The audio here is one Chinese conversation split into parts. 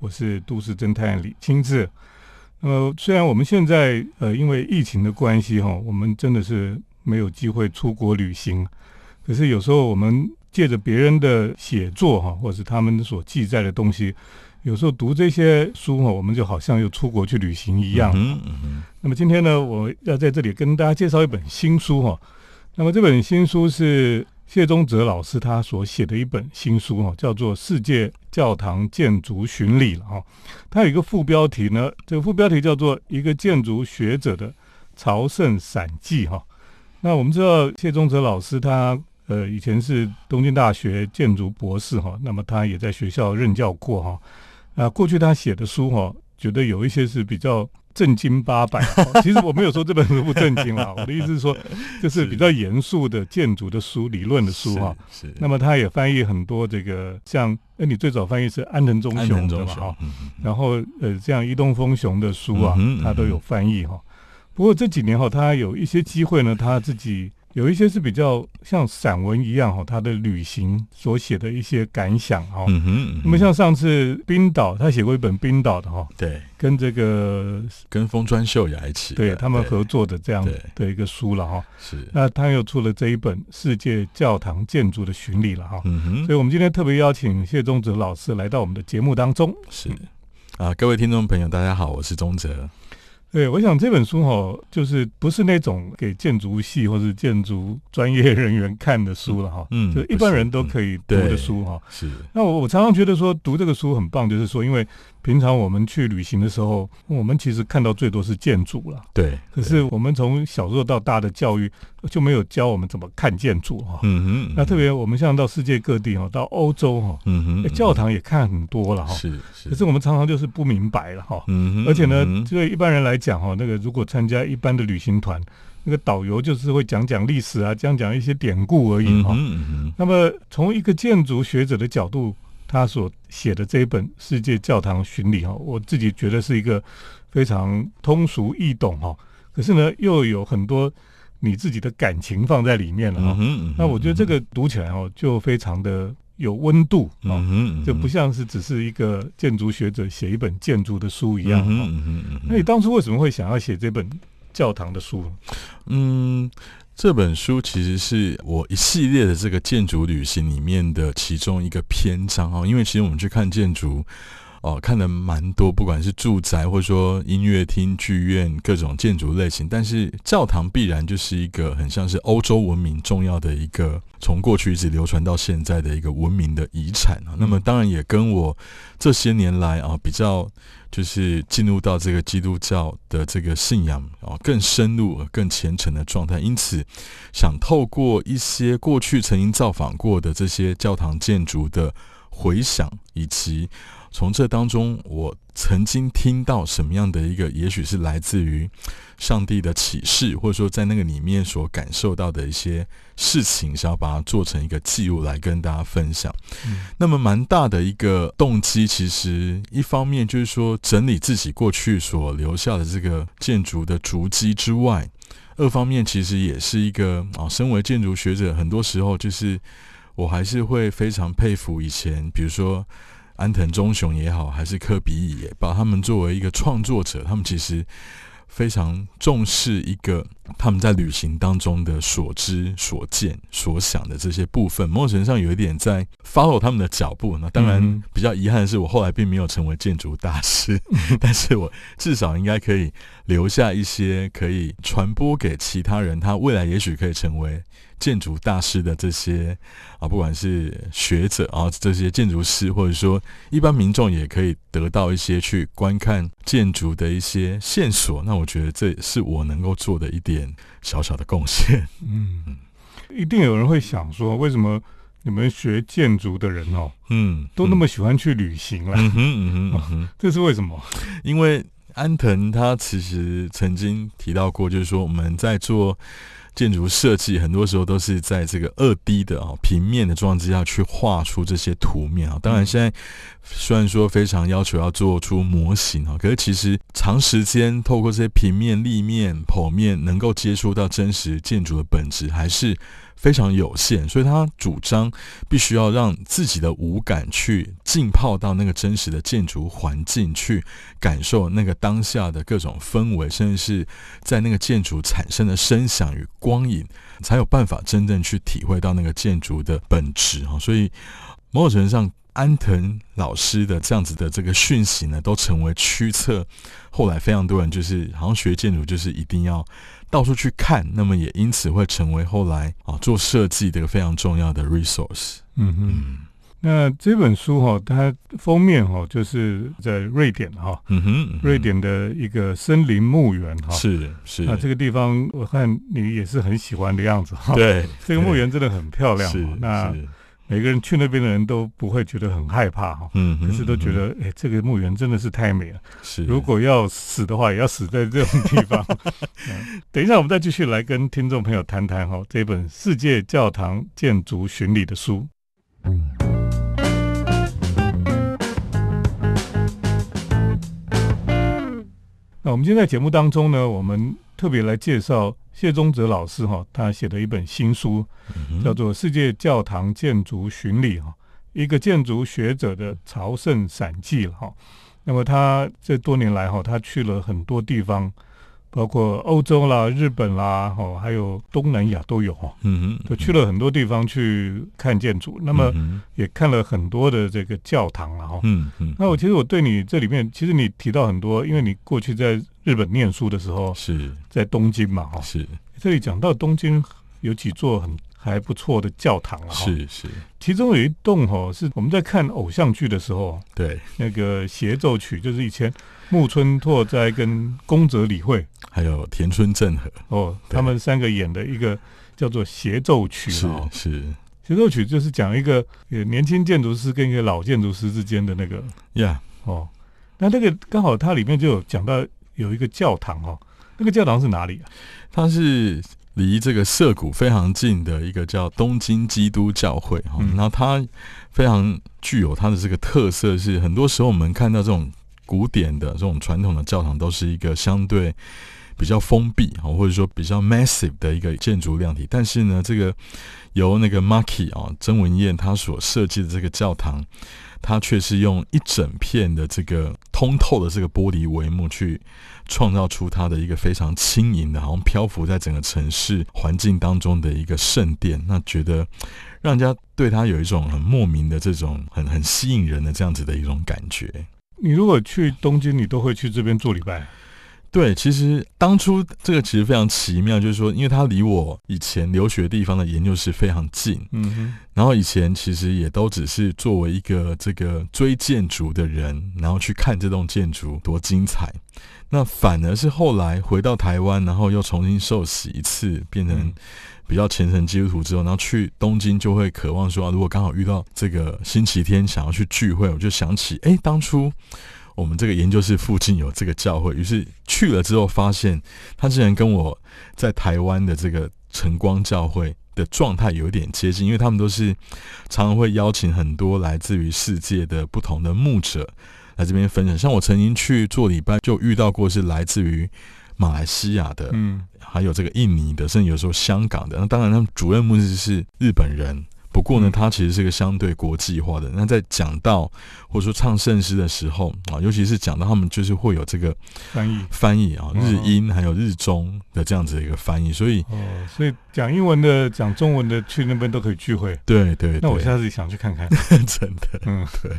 我是都市侦探李清志。呃，虽然我们现在呃因为疫情的关系哈，我们真的是没有机会出国旅行，可是有时候我们借着别人的写作哈，或者是他们所记载的东西，有时候读这些书哈，我们就好像又出国去旅行一样。嗯嗯那么今天呢，我要在这里跟大家介绍一本新书哈。那么这本新书是谢宗泽老师他所写的一本新书哈，叫做《世界教堂建筑巡礼》了哈。它有一个副标题呢，这个副标题叫做《一个建筑学者的朝圣散记》哈。那我们知道谢宗泽老师他呃以前是东京大学建筑博士哈，那么他也在学校任教过哈。啊，过去他写的书哈，觉得有一些是比较。正经八百，其实我没有说这本书不正经啊。我的意思是说，就是比较严肃的建筑的书、理论的书哈。是。那么他也翻译很多这个，像哎，你最早翻译是安藤忠雄的嘛哈。然后呃，这样伊东丰雄的书啊，他都有翻译哈。不过这几年哈，他有一些机会呢，他自己。有一些是比较像散文一样哈，他的旅行所写的一些感想哈。嗯哼。那么像上次冰岛，他写过一本冰岛的哈。对。跟这个跟风川秀雅一起，对他们合作的这样的一个书了哈。是。那他又出了这一本《世界教堂建筑的巡礼》了哈。嗯哼。所以我们今天特别邀请谢宗泽老师来到我们的节目当中。是。啊，各位听众朋友，大家好，我是宗泽。对，我想这本书哈，就是不是那种给建筑系或者建筑专业人员看的书了哈，嗯，就一般人都可以读的书哈。是。那我我常常觉得说读这个书很棒，就是说因为。平常我们去旅行的时候，我们其实看到最多是建筑了。对。可是我们从小时候到大的教育就没有教我们怎么看建筑哈。嗯哼。那特别我们像到世界各地哈，到欧洲哈，嗯哼，教堂也看很多了哈。是是。可是我们常常就是不明白了哈。嗯哼。而且呢，对一般人来讲哈，那个如果参加一般的旅行团，那个导游就是会讲讲历史啊，讲讲一些典故而已哈。嗯哼。那么从一个建筑学者的角度。他所写的这一本《世界教堂巡礼》哈，我自己觉得是一个非常通俗易懂哈，可是呢又有很多你自己的感情放在里面了哈。那我觉得这个读起来哦，就非常的有温度啊，就不像是只是一个建筑学者写一本建筑的书一样哈。那你当初为什么会想要写这本教堂的书？嗯。这本书其实是我一系列的这个建筑旅行里面的其中一个篇章哦，因为其实我们去看建筑哦，看了蛮多，不管是住宅或者说音乐厅、剧院各种建筑类型，但是教堂必然就是一个很像是欧洲文明重要的一个从过去一直流传到现在的一个文明的遗产啊。那么当然也跟我这些年来啊比较。就是进入到这个基督教的这个信仰啊，更深入、更虔诚的状态。因此，想透过一些过去曾经造访过的这些教堂建筑的回想，以及从这当中我曾经听到什么样的一个，也许是来自于。上帝的启示，或者说在那个里面所感受到的一些事情，想要把它做成一个记录来跟大家分享。那么，蛮大的一个动机，其实一方面就是说整理自己过去所留下的这个建筑的足迹之外，二方面其实也是一个啊，身为建筑学者，很多时候就是我还是会非常佩服以前，比如说安藤忠雄也好，还是科比也把他们作为一个创作者，他们其实。非常重视一个他们在旅行当中的所知、所见、所想的这些部分，某种程度上有一点在 follow 他们的脚步。那当然比较遗憾的是，我后来并没有成为建筑大师，但是我至少应该可以留下一些可以传播给其他人，他未来也许可以成为。建筑大师的这些啊，不管是学者啊，这些建筑师，或者说一般民众，也可以得到一些去观看建筑的一些线索。那我觉得这是我能够做的一点小小的贡献。嗯，一定有人会想说，为什么你们学建筑的人哦，嗯，都那么喜欢去旅行了？嗯哼嗯哼，这是为什么？因为安藤他其实曾经提到过，就是说我们在做。建筑设计很多时候都是在这个二 D 的啊平面的状态下去画出这些图面啊。当然，现在虽然说非常要求要做出模型啊，可是其实长时间透过这些平面、立面、剖面，能够接触到真实建筑的本质，还是非常有限，所以他主张必须要让自己的五感去浸泡到那个真实的建筑环境，去感受那个当下的各种氛围，甚至是在那个建筑产生的声响与光影，才有办法真正去体会到那个建筑的本质啊！所以某种程度上。安藤老师的这样子的这个讯息呢，都成为驱策。后来非常多人就是好像学建筑，就是一定要到处去看，那么也因此会成为后来啊做设计的一个非常重要的 resource。嗯哼，那这本书哈，它封面哈就是在瑞典哈，嗯哼，瑞典的一个森林墓园哈，是是那，这个地方我看你也是很喜欢的样子哈。对，这个墓园真的很漂亮。是那。每个人去那边的人都不会觉得很害怕哈，嗯，可是都觉得哎，这个墓园真的是太美了。是，如果要死的话，也要死在这种地方。等一下，我们再继续来跟听众朋友谈谈哈这本《世界教堂建筑巡礼》的书。那我们今天在节目当中呢，我们特别来介绍。谢宗泽老师哈，他写的一本新书，叫做《世界教堂建筑巡礼》哈，一个建筑学者的朝圣散记了哈。那么他这多年来哈，他去了很多地方。包括欧洲啦、日本啦，哦，还有东南亚都有哈，嗯就去了很多地方去看建筑，那么也看了很多的这个教堂了哈，嗯嗯。那我其实我对你这里面，其实你提到很多，因为你过去在日本念书的时候是。在东京嘛，哈，是。这里讲到东京有几座很还不错的教堂了，是是，其中有一栋哈是我们在看偶像剧的时候，对。那个协奏曲，就是以前。木村拓哉跟宫泽理惠，还有田村正和。哦，他们三个演的一个叫做协奏曲是是。协奏曲，就是讲一个年轻建筑师跟一个老建筑师之间的那个呀。哦，那那个刚好它里面就有讲到有一个教堂哦，那个教堂是哪里啊？它是离这个涩谷非常近的一个叫东京基督教会哈，然后它非常具有它的这个特色，是很多时候我们看到这种。古典的这种传统的教堂都是一个相对比较封闭啊，或者说比较 massive 的一个建筑量体。但是呢，这个由那个 Marky 啊曾文燕他所设计的这个教堂，它却是用一整片的这个通透的这个玻璃帷幕去创造出它的一个非常轻盈的，好像漂浮在整个城市环境当中的一个圣殿。那觉得让人家对它有一种很莫名的这种很很吸引人的这样子的一种感觉。你如果去东京，你都会去这边做礼拜。对，其实当初这个其实非常奇妙，就是说，因为它离我以前留学地方的研究室非常近，嗯哼。然后以前其实也都只是作为一个这个追建筑的人，然后去看这栋建筑多精彩。那反而是后来回到台湾，然后又重新受洗一次，变成。比较虔诚基督徒之后，然后去东京就会渴望说，如果刚好遇到这个星期天想要去聚会，我就想起，哎，当初我们这个研究室附近有这个教会，于是去了之后发现，他竟然跟我在台湾的这个晨光教会的状态有点接近，因为他们都是常常会邀请很多来自于世界的不同的牧者来这边分享。像我曾经去做礼拜，就遇到过是来自于。马来西亚的，嗯，还有这个印尼的，甚至有时候香港的。那当然，他们主任牧师是日本人，不过呢，它其实是个相对国际化的。那在讲到或者说唱圣诗的时候啊，尤其是讲到他们就是会有这个翻译翻译啊，日英还有日中的这样子的一个翻译。所以哦，所以讲英文的、讲中文的去那边都可以聚会。对对，那我下次想去看看，真的，嗯，对。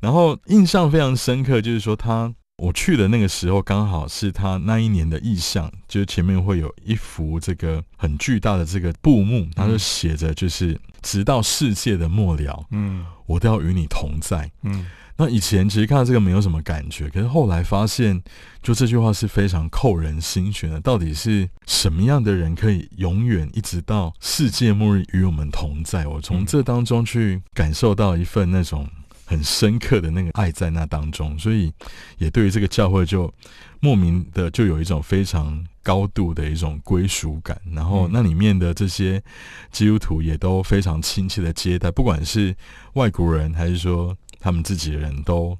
然后印象非常深刻，就是说他。我去的那个时候，刚好是他那一年的意象，就是前面会有一幅这个很巨大的这个布幕，他就写着，就是直到世界的末了，嗯，我都要与你同在，嗯。那以前其实看到这个没有什么感觉，可是后来发现，就这句话是非常扣人心弦的。到底是什么样的人可以永远一直到世界末日与我们同在？我从这当中去感受到一份那种。很深刻的那个爱在那当中，所以也对于这个教会就莫名的就有一种非常高度的一种归属感。然后那里面的这些基督徒也都非常亲切的接待，不管是外国人还是说他们自己的人都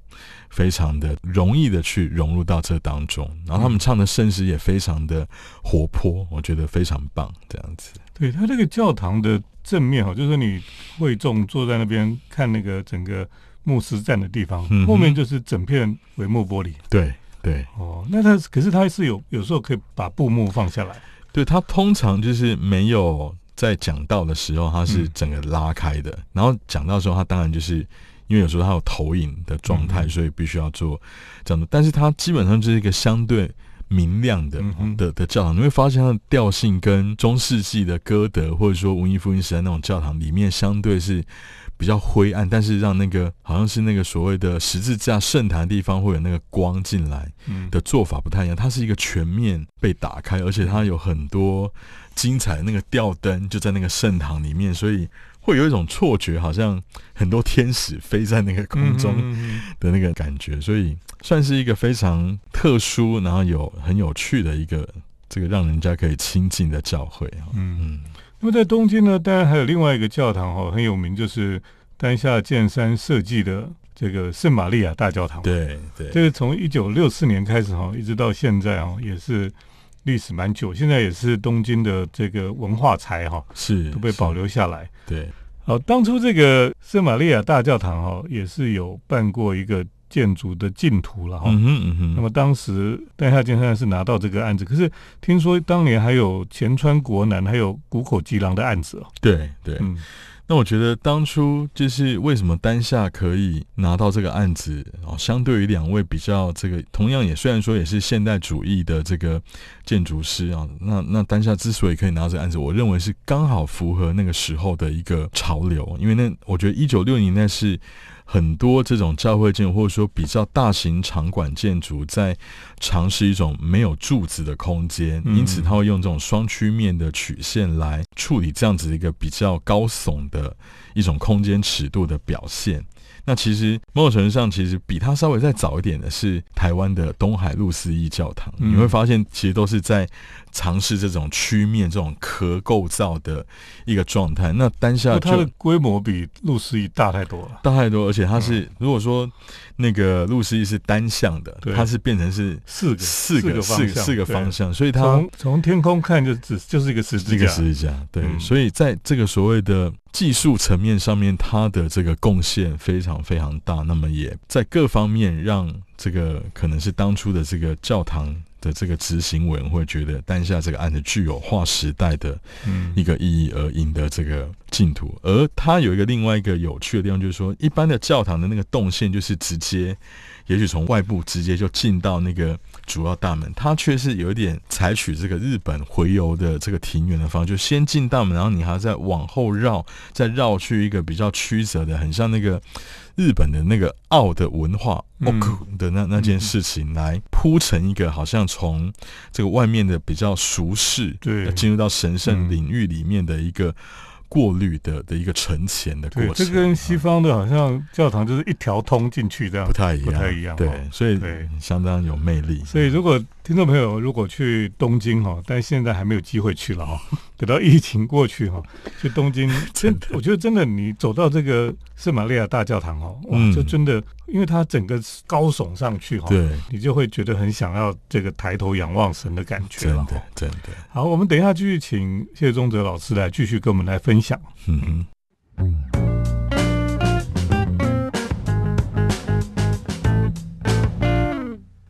非常的容易的去融入到这当中。然后他们唱的圣诗也非常的活泼，我觉得非常棒，这样子。对它这个教堂的正面哈，就是你会众坐在那边看那个整个牧师站的地方，嗯后面就是整片帷幕玻璃。对对哦，那它可是它是有有时候可以把布幕放下来。对，它通常就是没有在讲到的时候，它是嗯整个拉开的，然后讲到的时候，它当然就是因为有时候它有投影的状态，嗯所以必须要做这样的，但是它基本上就是一个相对。明亮的的的教堂，你会发现它的调性跟中世纪的歌德或者说文艺复兴时代那种教堂里面相对是比较灰暗，但是让那个好像是那个所谓的十字架圣坛的地方会有那个光进来，嗯的做法不太一样，它是一个全面被打开，而且它有很多精彩的那个吊灯就在那个圣堂里面，所以会有一种错觉，好像很多天使飞在那个空中嗯嗯的那个感觉，所以算是一个非常特殊，然后有很有趣的一个这个让人家可以亲近的教会啊。嗯。嗯，那么在东京呢，当然还有另外一个教堂哦，很有名，就是丹下健三设计的这个圣玛利亚大教堂。，对对，这个从一九六四年开始哈，一直到现在哦，也是历史蛮久，现在也是东京的这个文化财哈，是都被保留。留下来。对，好，当初这个圣玛利亚大教堂哈，也是有办过一个建筑的净土了哈。嗯哼嗯哼，那么当时丹下健三是拿到这个案子，可是听说当年还有前川国男还有谷口吉郎的案子哦。对对，嗯那我觉得当初就是为什么丹下可以拿到这个案子哦，相对于两位比较这个同样也虽然说也是现代主义的这个建筑师啊，那那丹下之所以可以拿到这个案子，我认为是刚好符合那个时候的一个潮流，因为那我觉得一九六零年代是。很多这种教会建筑，或者说比较大型场馆建筑，在尝试一种没有柱子的空间，嗯因此它会用这种双曲面的曲线来处理这样子一个比较高耸的一种空间尺度的表现。那其实某种程度上，其实比它稍微再早一点的是台湾的东海路思义教堂。嗯你会发现，其实都是在尝试这种曲面、这种壳构造的一个状态。那单下它的规模比路思义大太多了。大太多，而且它是、如果说那个路思义是单向的，它是变成是四个四个，四个四个方向，所以它从从天空看就只就是一个十字架，一个架，十字架，对，嗯所以在这个所谓的技术层面上面，它的这个贡献非常非常大。那么也在各方面让这个可能是当初的这个教堂的这个执行委员会觉得丹下这个案子具有划时代的嗯一个意义而赢得这个净土。而它有一个另外一个有趣的地方，就是说一般的教堂的那个动线就是直接，也许从外部直接就进到那个主要大门，它却是有一点采取这个日本回游的这个庭园的方式，就先进大门，然后你还要再往后绕，再绕去一个比较曲折的，很像那个日本的那个奥的文化的那那件事情来铺成一个好像从这个外面的比较俗世，对。呃进入到神圣嗯。领域里面的一个过滤的的一个沉潜的过，程，这跟西啊方的好像教堂就是一条通进去这样不。太一样，不太一样对哦，所以相当有魅力。所以，如果听众朋友如果去东京哈，但现在还没有机会去了哈，等到疫情过去哈，去东京 真，我觉得真的，你走到这个圣玛利亚大教堂哦，哇，嗯就真的，因为它整个高耸上去哈，对，你就会觉得很想要这个抬头仰望神的感觉了哈真的。真的，好，我们等一下继续请谢宗哲老师来继续跟我们来分享。嗯哼。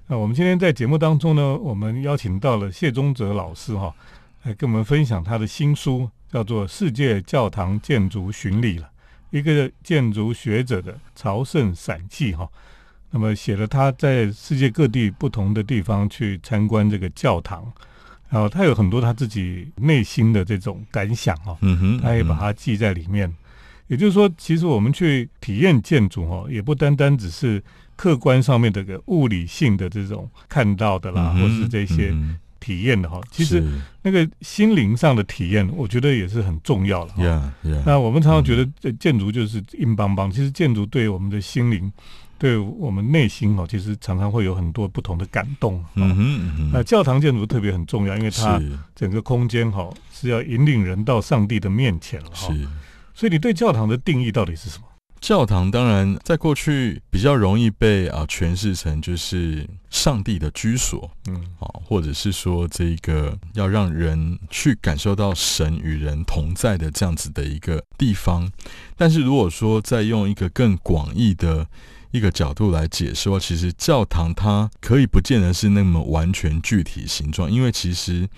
那我们今天在节目当中呢，我们邀请到了谢宗哲老师哈，来跟我们分享他的新书，叫做《世界教堂建筑巡礼》了，一个建筑学者的朝圣散记哈。那么写了他在世界各地不同的地方去参观这个教堂，然后他有很多他自己内心的这种感想哈，嗯哼，他也把它记在里面。也就是说，其实我们去体验建筑哈，也不单单只是客观上面的个物理性的这种看到的啦，嗯或是这些嗯体验的哈。哼其实那个心灵上的体验，我觉得也是很重要的哈。那我们常常觉得呃建筑就是硬邦邦，其实建筑对我们的心灵，对我们内心哦，其实常常会有很多不同的感动。哦嗯哼嗯那，教堂建筑特别很重要，因为它整个空间哈是要引领人到上帝的面前了哈。是。所以你对教堂的定义到底是什么？教堂当然在过去比较容易被啊诠释成就是上帝的居所，嗯好，或者是说这个要让人去感受到神与人同在的这样子的一个地方。但是如果说再用一个更广义的一个角度来解释的话，其实教堂它可以不见得是那么完全具体形状，因为其实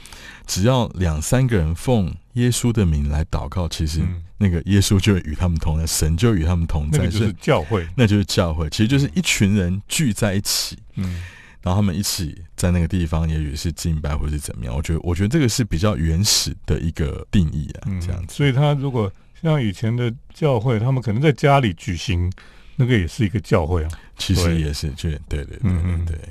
只要两三个人奉耶稣的名来祷告，其实嗯，那个耶稣就会与他们同在，神就与他们同在，那个就是教会，那就是教会，其实就是一群人聚在一起，嗯然后他们一起在那个地方，也许是敬拜或是怎么样。我觉得，我觉得这个是比较原始的一个定义啊，嗯，这样子。所以他如果像以前的教会，他们可能在家里举行，那个也是一个教会啊。其实也是，就对对对嗯嗯对对，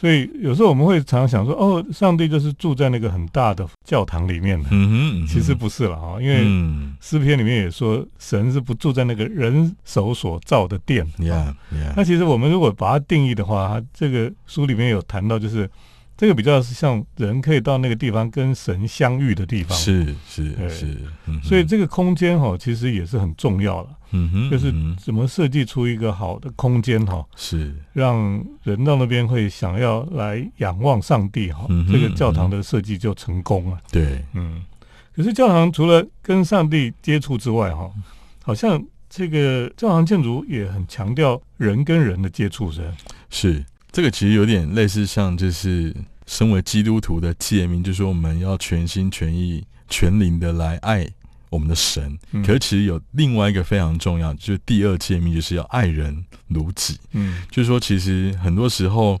所以有时候我们会常常想说，哦，上帝就是住在那个很大的教堂里面的。嗯哼，嗯哼其实不是了哈，因为嗯诗篇里面也说，神是不住在那个人手所造的殿。呀呀那，其实我们如果把它定义的话，它这个书里面有谈到，就是这个比较是像人可以到那个地方跟神相遇的地方。，是是对是，嗯所以这个空间哈，其实也是很重要了。嗯哼，就是怎么设计出一个好的空间哈，是。让人到那边会想要来仰望上帝哈嗯，这个教堂的设计就成功了。对，嗯，可是教堂除了跟上帝接触之外哈，好像这个教堂建筑也很强调人跟人的接触，是是。这个其实有点类似像就是身为基督徒的诫命，就是说我们要全心全意、全灵的来爱我们的神。嗯可是其实有另外一个非常重要，就是第二诫命，就是要爱人如己。嗯就是说，其实很多时候，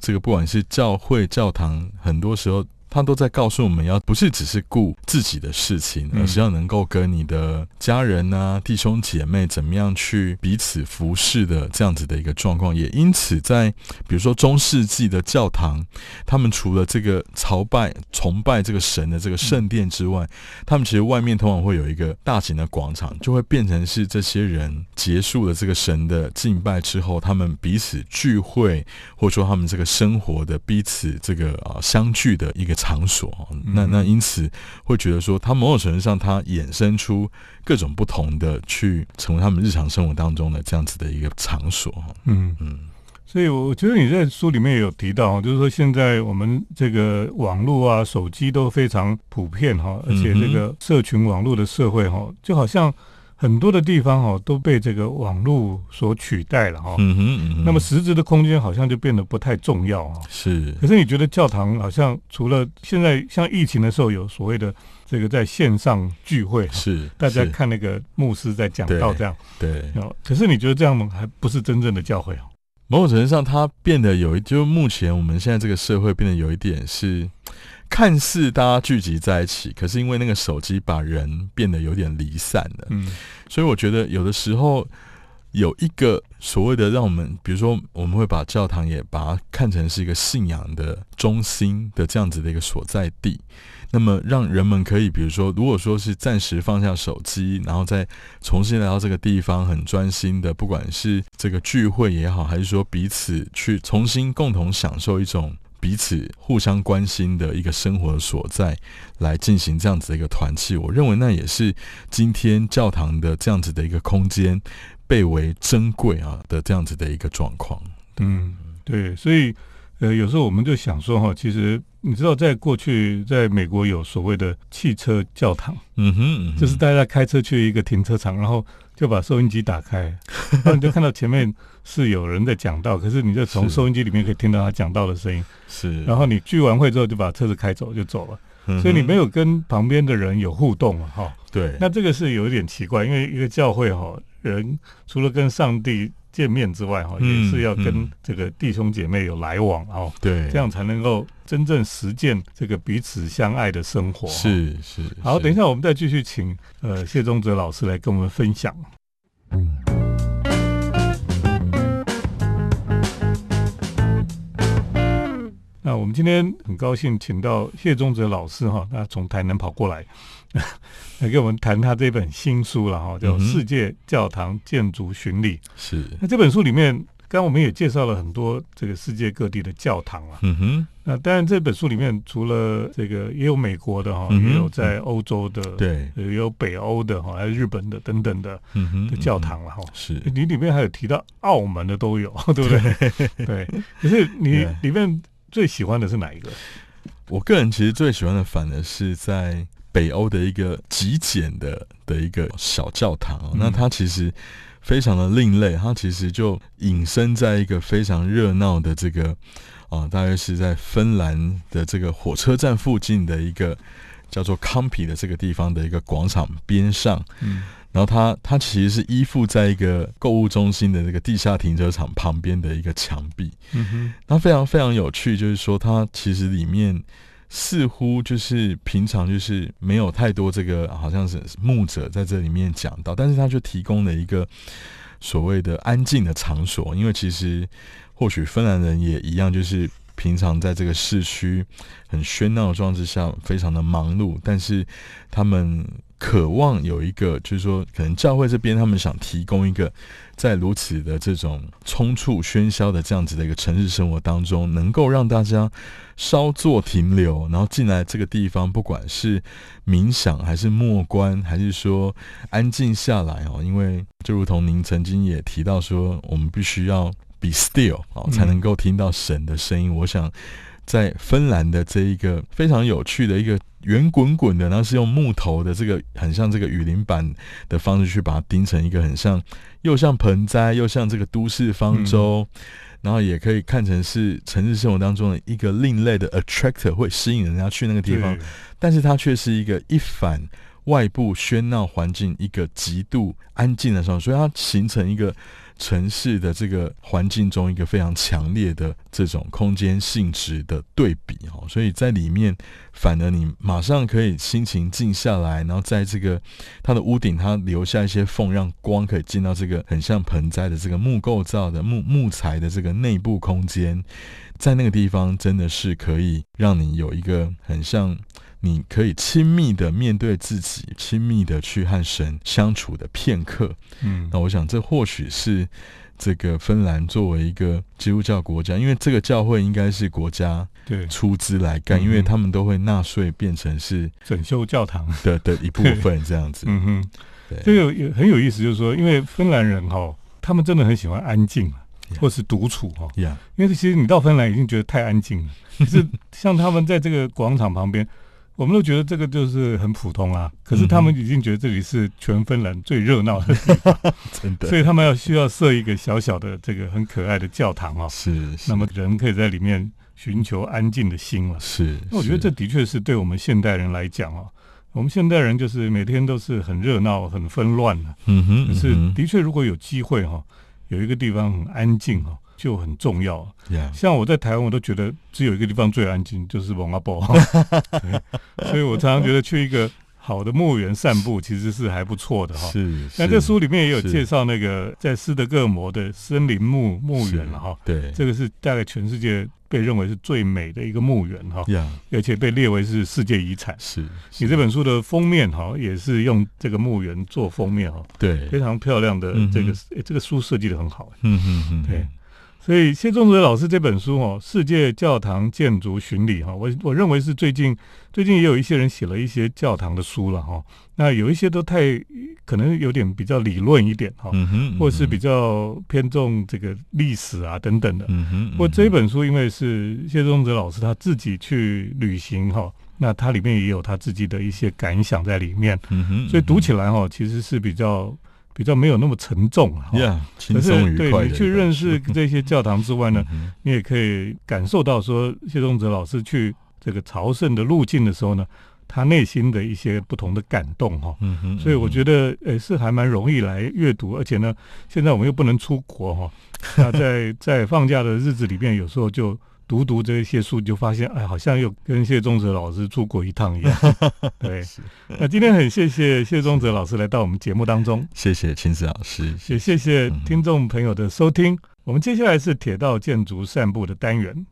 这个不管是教会、教堂，很多时候他都在告诉我们要不是只是顾自己的事情，嗯而是要能够跟你的家人啊、弟兄姐妹怎么样去彼此服侍的这样子的一个状况。也因此，在比如说中世纪的教堂，他们除了这个朝拜、崇拜这个神的这个圣殿之外，他们其实外面通常会有一个大型的广场，就会变成是这些人结束了这个神的敬拜之后，他们彼此聚会，或者说他们这个生活的彼此这个啊、相聚的一个场所。那那因此会觉得说，它某种程度上它衍生出各种不同的去成为他们日常生活当中的这样子的一个场所。嗯，嗯所以我觉得你在书里面也有提到，就是说现在我们这个网络啊、手机都非常普遍哈，而且这个社群网络的社会哈，就好像很多的地方哦都被这个网络所取代了哈。嗯哼嗯哼，那么实质的空间好像就变得不太重要啊。是可是你觉得教堂好像除了现在像疫情的时候有所谓的这个在线上聚会，是大家看那个牧师在讲道这样，对。哦，可是你觉得这样还不是真正的教会哦？某种程度上，它变得有一，就目前我们现在这个社会变得有一点是，看似大家聚集在一起，可是因为那个手机把人变得有点离散了，嗯所以我觉得有的时候有一个所谓的让我们，比如说我们会把教堂也把它看成是一个信仰的中心的这样子的一个所在地。那么让人们可以，比如说，如果说是暂时放下手机，然后再重新来到这个地方，很专心的，不管是这个聚会也好，还是说彼此去重新共同享受一种彼此互相关心的一个生活的所在，来进行这样子的一个团契，我认为那也是今天教堂的这样子的一个空间被为珍贵啊的这样子的一个状况。嗯，对，所以呃，有时候我们就想说哈，其实你知道，在过去在美国有所谓的汽车教堂，嗯哼，嗯哼就是大家开车去一个停车场，然后就把收音机打开，然后你就看到前面是有人在讲道，可是你就从收音机里面可以听到他讲道的声音，是，然后你聚完会之后就把车子开走就走了，嗯所以你没有跟旁边的人有互动了哈。对，那这个是有一点奇怪，因为一个教会哈，人除了跟上帝见面之外哈，嗯也是要跟嗯这个弟兄姐妹有来往哦，对，这样才能够真正实践这个彼此相爱的生活。。是是。好，等一下我们再继续请呃谢宗哲老师来跟我们分享。那我们今天很高兴请到谢宗哲老师哈，他从台南跑过来，来给我们谈他这本新书了哈，叫《世界教堂建筑巡礼》。是那这本书里面刚刚我们也介绍了很多这个世界各地的教堂啊。嗯哼，那当然这本书里面除了这个也有美国的哈，也有在欧洲的，对，也有北欧的哈，还有日本的等等的嗯哼的教堂了哈。是，你里面还有提到澳门的都有，对不对？对。可是你里面最喜欢的是哪一个？我个人其实最喜欢的，反而是在北欧的一个极简的的一个小教堂、哦嗯那它其实非常的另类，它其实就隐身在一个非常热闹的这个啊、大约是在芬兰的这个火车站附近的一个叫做康皮的这个地方的一个广场边上。嗯然后它它其实是依附在一个购物中心的这个地下停车场旁边的一个墙壁。嗯哼，它非常非常有趣，就是说它其实里面似乎就是平常就是没有太多这个好像是牧者在这里面讲到，但是它就提供了一个所谓的安静的场所，因为其实或许芬兰人也一样，就是平常在这个市区很喧闹的状态下，非常的忙碌，但是他们渴望有一个，就是说，可能教会这边他们想提供一个，在如此的这种冲突喧嚣的这样子的一个城市生活当中，能够让大家稍作停留，然后进来这个地方，不管是冥想还是默观，还是说安静下来哦，因为就如同您曾经也提到说，我们必须要 be still 哦，才能够听到神的声音。我想。在芬兰的这一个非常有趣的一个圆滚滚的，然后是用木头的这个很像这个雨林板的方式去把它钉成一个很像又像盆栽又像这个都市方舟，然后也可以看成是城市生活当中的一个另类的 attractor，会吸引人家去那个地方，但是它却是一个一反外部喧闹环境一个极度安静的时候，所以它形成一个城市的这个环境中一个非常强烈的这种空间性质的对比哦，所以在里面反而你马上可以心情静下来，然后在这个它的屋顶它留下一些缝，让光可以进到这个很像盆栽的这个木构造的木木材的这个内部空间，在那个地方真的是可以让你有一个很像。你可以亲密的面对自己，亲密的去和神相处的片刻。嗯那我想，这或许是这个芬兰作为一个基督教国家，因为这个教会应该是国家对，出资来干，嗯因为他们都会纳税变成是整修教堂。的的一部分这样子。嗯哼，对，这个也很有意思，就是说，因为芬兰人哈，他们真的很喜欢安静或是独处哈。呀，因为其实你到芬兰已经觉得太安静了，可是像他们在这个广场旁边，我们都觉得这个就是很普通啊。可是他们已经觉得这里是全芬兰最热闹的地方，真的所以他们要需要设一个小小的这个很可爱的教堂哦。是，那么人可以在里面寻求安静的心了。是，那我觉得这的确是对我们现代人来讲哦，我们现代人就是每天都是很热闹、很纷乱的。嗯哼，可是嗯的确，如果有机会哈、有一个地方很安静哈、就很重要。像我在台湾，我都觉得只有一个地方最安静，就是蒙阿波。对所以我常常觉得去一个好的墓园散步，其实是还不错的哈。是。那这书里面也有介绍那个在斯德哥尔摩的森林墓墓园了哈。对，这个是大概全世界被认为是最美的一个墓园哈，呀，而且被列为是世界遗产。是，你这本书的封面哈，也是用这个墓园做封面哈，对，非常漂亮的这个、诶这个书设计的很好。嗯嗯嗯，对所以谢仲哲老师这本书哦，《世界教堂建筑巡礼》哈，我我认为是最近最近也有一些人写了一些教堂的书了哈。那有一些都太可能有点比较理论一点哈，或是比较偏重这个历史啊等等的。嗯哼，不过这本书因为是谢仲哲老师他自己去旅行哈，那它里面也有他自己的一些感想在里面，嗯哼，所以读起来哈其实是比较比较没有那么沉重了哈。呀，轻可是松愉对你去认识这些教堂之外呢，嗯你也可以感受到说谢宗泽老师去这个朝圣的路径的时候呢，他内心的一些不同的感动哈。嗯哼，所以我觉得，呃，是还蛮容易来阅读，而且呢，现在我们又不能出国哈，那在在放假的日子里面，有时候就读读这些书，就发现，哎，好像又跟谢宗哲老师出国一趟一样。对，那今天很谢谢谢宗哲老师来到我们节目当中，谢谢秦子老师，也谢谢嗯听众朋友的收听。我们接下来是铁道建筑散步的单元。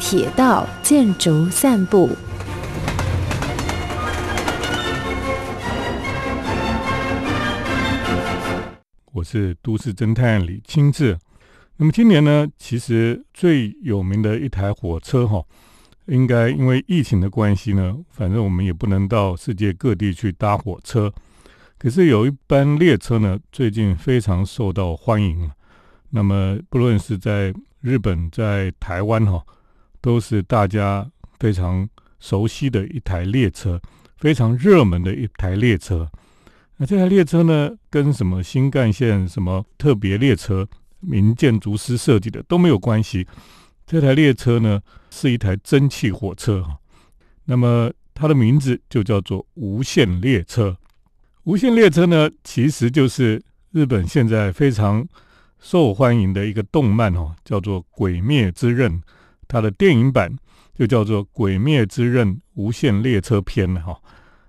铁道建筑散步。我是都市侦探李清志。那么今年呢，其实最有名的一台火车哈，应该因为疫情的关系呢，反正我们也不能到世界各地去搭火车。可是有一班列车呢，最近非常受到欢迎。那么不论是在日本、在台湾哈，都是大家非常熟悉的一台列车，非常热门的一台列车。那这台列车呢，跟什么新干线、什么特别列车？名建筑师设计的都没有关系。这台列车呢是一台蒸汽火车哈，那么它的名字就叫做无限列车。无限列车呢其实就是日本现在非常受欢迎的一个动漫哦，叫做《鬼灭之刃》，它的电影版就叫做《鬼灭之刃无限列车篇》哈。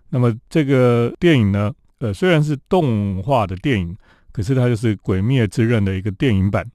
那么这个电影呢，呃，虽然是动画的电影。可是它就是《鬼灭之刃》的一个电影版，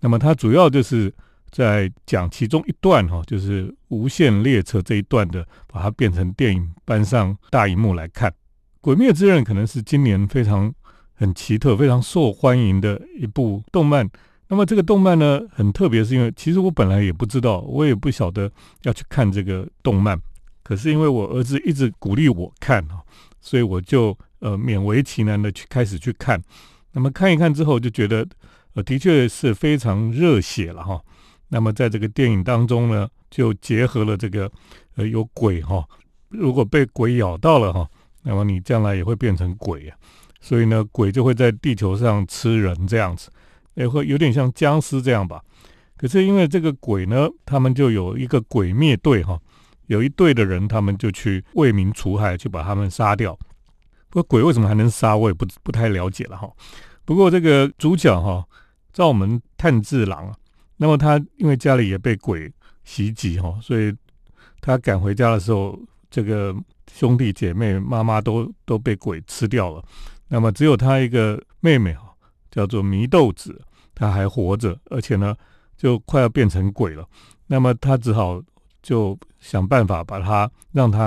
那么它主要就是在讲其中一段哈，就是无限列车这一段的，把它变成电影搬上大荧幕来看。《鬼灭之刃》可能是今年非常很奇特、非常受欢迎的一部动漫。那么这个动漫呢，很特别，是因为其实我本来也不知道，我也不晓得要去看这个动漫，可是因为我儿子一直鼓励我看哈，所以我就呃勉为其难的去开始去看。那么看一看之后，就觉得呃，的确是非常热血了哈。那么在这个电影当中呢，就结合了这个呃有鬼哈，如果被鬼咬到了哈，那么你将来也会变成鬼啊。所以呢，鬼就会在地球上吃人这样子，也会有点像僵尸这样吧。可是因为这个鬼呢，他们就有一个鬼灭队哈，有一队的人，他们就去为民除害，去把他们杀掉。不过鬼为什么还能杀，我也不不太了解了哈。不过这个主角哈，赵门炭治郎啊，那么他因为家里也被鬼袭击哈，所以他赶回家的时候，这个兄弟姐妹、妈妈都都被鬼吃掉了。那么只有他一个妹妹哈，叫做祢豆子，她还活着，而且呢，就快要变成鬼了。那么他只好就想办法把他让他